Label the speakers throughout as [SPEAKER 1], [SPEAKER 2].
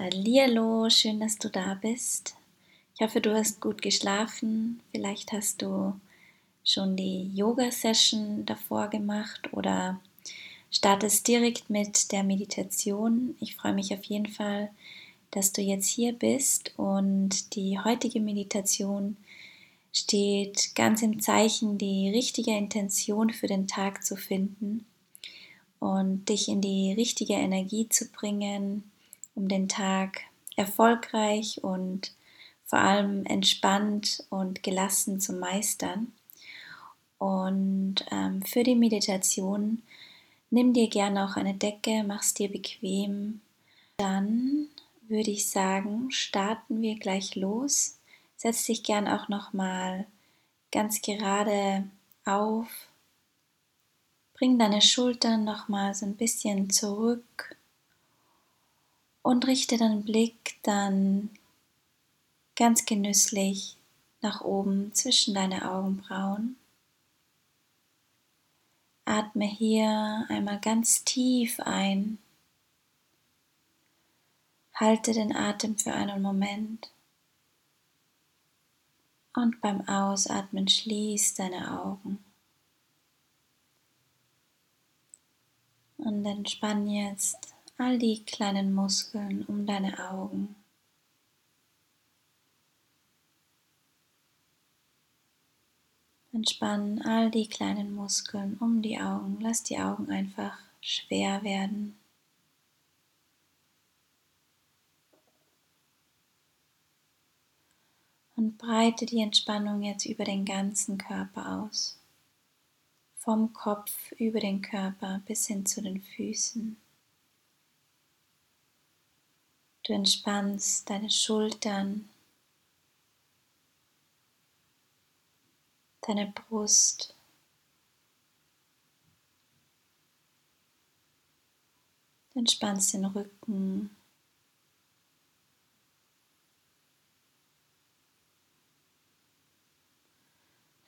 [SPEAKER 1] Hallihallo, schön, dass du da bist. Ich hoffe, du hast gut geschlafen. Vielleicht hast du schon die Yoga-Session davor gemacht oder startest direkt mit der Meditation. Ich freue mich auf jeden Fall, dass du jetzt hier bist und die heutige Meditation steht ganz im Zeichen, die richtige Intention für den Tag zu finden und dich in die richtige Energie zu bringen, um den Tag erfolgreich und vor allem entspannt und gelassen zu meistern. Und ähm, für die Meditation nimm dir gerne auch eine Decke, mach's dir bequem. Dann würde ich sagen, starten wir gleich los. Setz dich gern auch noch mal ganz gerade auf. Bring deine Schultern noch mal so ein bisschen zurück und richte deinen Blick dann ganz genüsslich nach oben zwischen deine Augenbrauen. Atme hier einmal ganz tief ein. Halte den Atem für einen Moment. Und beim Ausatmen schließ deine Augen. Und entspann jetzt all die kleinen Muskeln um deine Augen. Entspann all die kleinen Muskeln um die Augen. Lass die Augen einfach schwer werden. Und breite die Entspannung jetzt über den ganzen Körper aus. Vom Kopf über den Körper bis hin zu den Füßen. Du entspannst deine Schultern, deine Brust, du entspannst den Rücken,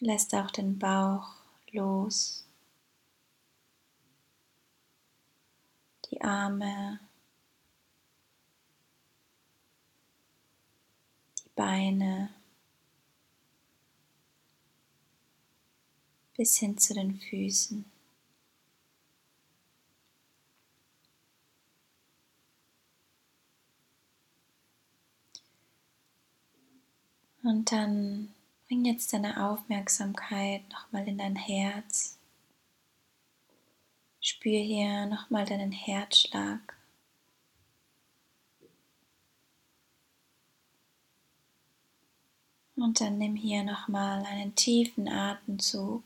[SPEAKER 1] lässt auch den Bauch los, die Arme, Beine bis hin zu den Füßen. Und dann bring jetzt deine Aufmerksamkeit nochmal in dein Herz. Spür hier nochmal deinen Herzschlag. Und dann nimm hier nochmal einen tiefen Atemzug.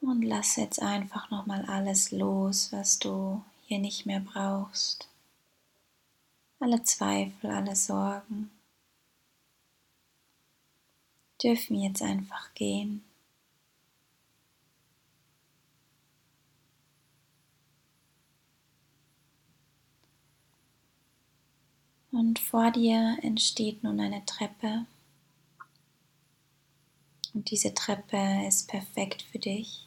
[SPEAKER 1] Und lass jetzt einfach nochmal alles los, was du hier nicht mehr brauchst. Alle Zweifel, alle Sorgen dürfen jetzt einfach gehen. Und vor dir entsteht nun eine Treppe. Und diese Treppe ist perfekt für dich.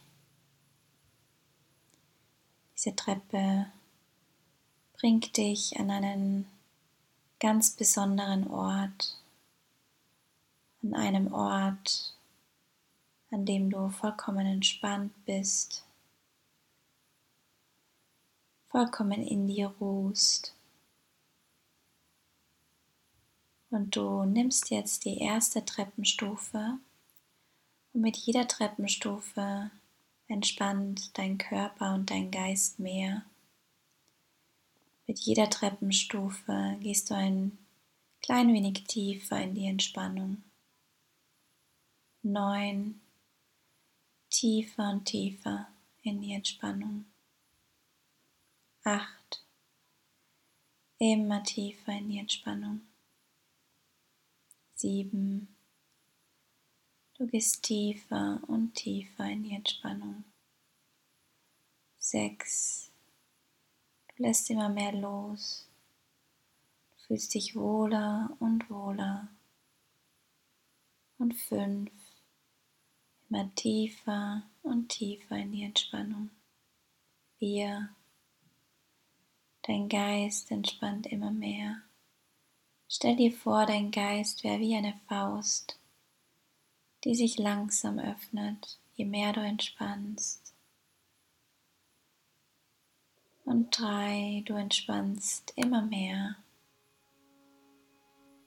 [SPEAKER 1] Diese Treppe bringt dich an einen ganz besonderen Ort, an einem Ort, an dem du vollkommen entspannt bist, vollkommen in dir ruhst. Und du nimmst jetzt die erste Treppenstufe und mit jeder Treppenstufe entspannt dein Körper und dein Geist mehr. Mit jeder Treppenstufe gehst du ein klein wenig tiefer in die Entspannung. Neun, tiefer und tiefer in die Entspannung. Acht, immer tiefer in die Entspannung sieben. Du gehst tiefer und tiefer in die Entspannung. Sechs. Du lässt immer mehr los. Du fühlst dich wohler und wohler. Und fünf. Immer tiefer und tiefer in die Entspannung. Wir. Dein Geist entspannt immer mehr. Stell dir vor, dein Geist wäre wie eine Faust, die sich langsam öffnet, je mehr du entspannst. Und drei, du entspannst immer mehr.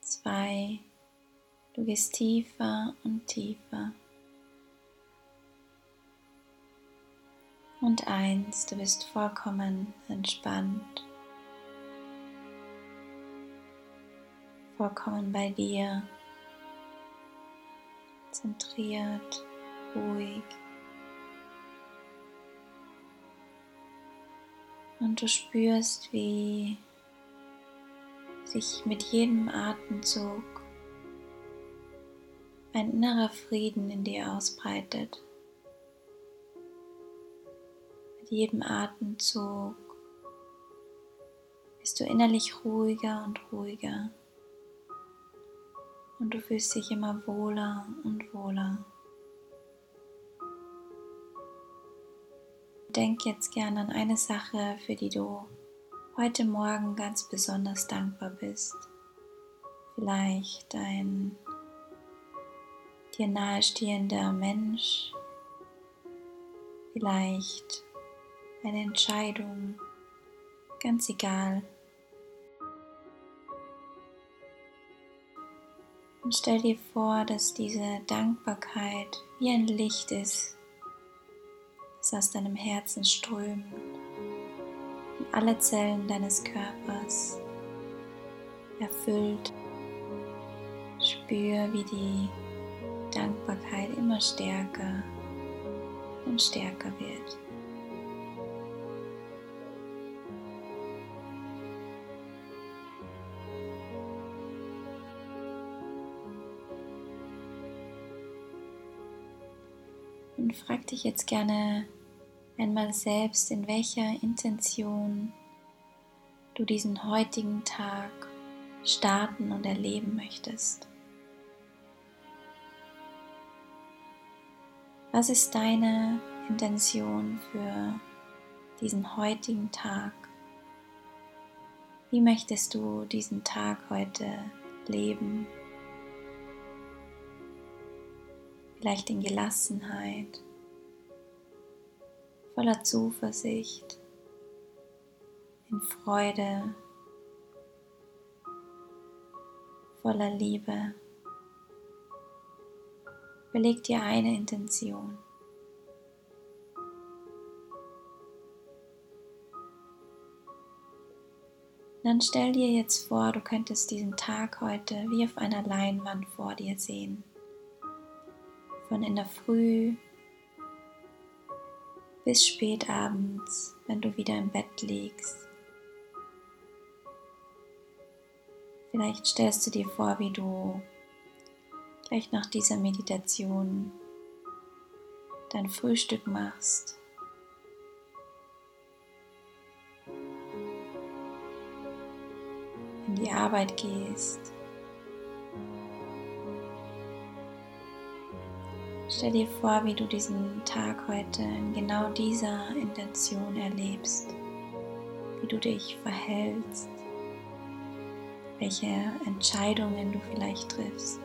[SPEAKER 1] Zwei, du gehst tiefer und tiefer. Und eins, du bist vollkommen entspannt, vollkommen bei dir, zentriert, ruhig. Und du spürst, wie sich mit jedem Atemzug ein innerer Frieden in dir ausbreitet. Mit jedem Atemzug bist du innerlich ruhiger und ruhiger und du fühlst dich immer wohler und wohler. Denk jetzt gerne an eine Sache, für die du heute Morgen ganz besonders dankbar bist. Vielleicht ein dir nahestehender Mensch, vielleicht eine Entscheidung, ganz egal. Und stell dir vor, dass diese Dankbarkeit wie ein Licht ist, das aus deinem Herzen strömt in alle Zellen deines Körpers erfüllt. Spür, wie die Dankbarkeit immer stärker und stärker wird. Und frag dich jetzt gerne einmal selbst, in welcher Intention du diesen heutigen Tag starten und erleben möchtest. Was ist deine Intention für diesen heutigen Tag? Wie möchtest du diesen Tag heute leben? Vielleicht in Gelassenheit, voller Zuversicht, in Freude, voller Liebe. Überleg dir eine Intention. Dann stell dir jetzt vor, du könntest diesen Tag heute wie auf einer Leinwand vor dir sehen von in der Früh bis spät abends, wenn du wieder im Bett liegst. Vielleicht stellst du dir vor, wie du gleich nach dieser Meditation dein Frühstück machst. In die Arbeit gehst. Stell dir vor, wie du diesen Tag heute in genau dieser Intention erlebst, wie du dich verhältst, welche Entscheidungen du vielleicht triffst.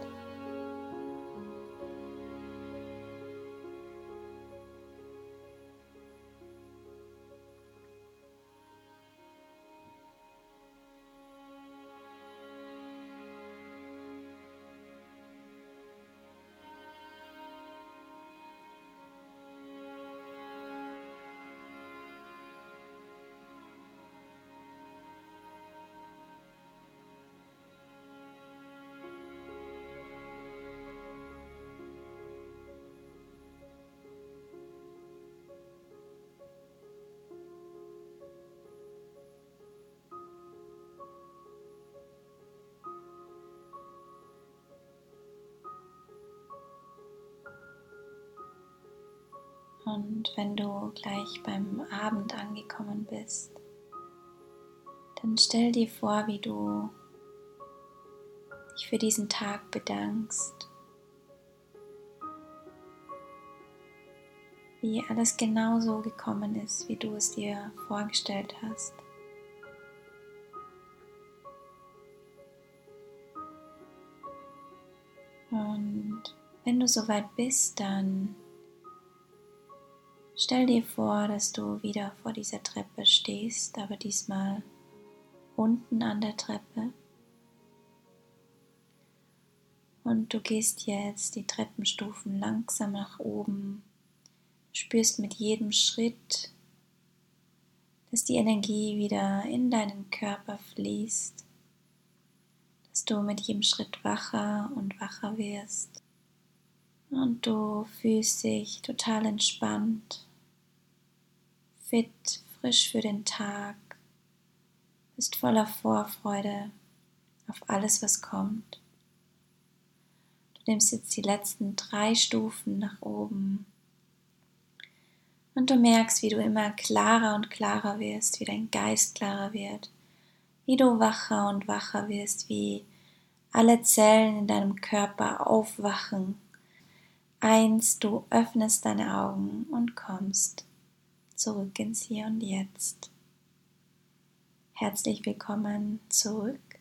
[SPEAKER 1] Und wenn du gleich beim Abend angekommen bist, dann stell dir vor, wie du dich für diesen Tag bedankst, wie alles genau so gekommen ist, wie du es dir vorgestellt hast. Und wenn du soweit bist, dann stell dir vor, dass du wieder vor dieser Treppe stehst, aber diesmal unten an der Treppe. Und du gehst jetzt die Treppenstufen langsam nach oben, spürst mit jedem Schritt, dass die Energie wieder in deinen Körper fließt dass du mit jedem Schritt wacher und wacher wirst. Und du fühlst dich total entspannt, fit, frisch für den Tag, bist voller Vorfreude auf alles, was kommt. Du nimmst jetzt die letzten drei Stufen nach oben und du merkst, wie du immer klarer und klarer wirst, wie dein Geist klarer wird, wie du wacher und wacher wirst, wie alle Zellen in deinem Körper aufwachen. Eins, du öffnest deine Augen und kommst zurück ins Hier und Jetzt. Herzlich willkommen zurück.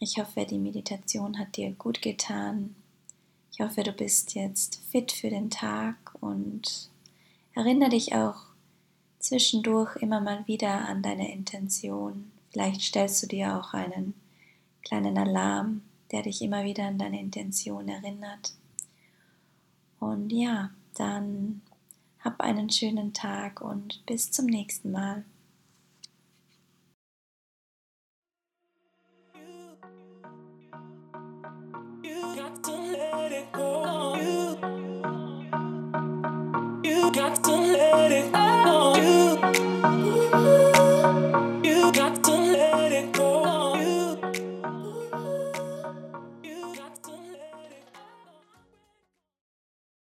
[SPEAKER 1] Ich hoffe, die Meditation hat dir gut getan. Ich hoffe, du bist jetzt fit für den Tag und erinnere dich auch zwischendurch immer mal wieder an deine Intention. Vielleicht stellst du dir auch einen kleinen Alarm, der dich immer wieder an deine Intention erinnert. Und ja, dann hab einen schönen Tag und bis zum nächsten Mal. got to let it go. You